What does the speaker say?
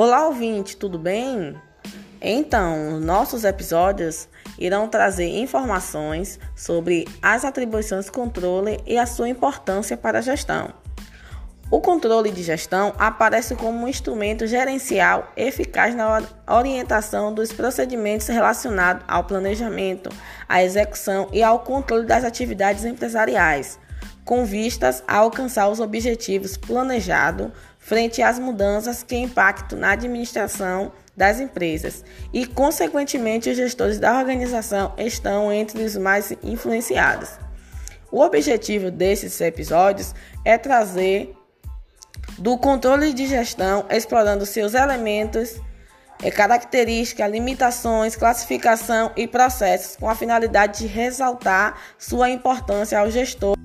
Olá, ouvinte, tudo bem? Então, nossos episódios irão trazer informações sobre as atribuições do controle e a sua importância para a gestão. O controle de gestão aparece como um instrumento gerencial eficaz na orientação dos procedimentos relacionados ao planejamento, à execução e ao controle das atividades empresariais, com vistas a alcançar os objetivos planejados frente às mudanças que impactam na administração das empresas e, consequentemente, os gestores da organização estão entre os mais influenciados. O objetivo desses episódios é trazer do controle de gestão, explorando seus elementos, características, limitações, classificação e processos, com a finalidade de ressaltar sua importância ao gestor.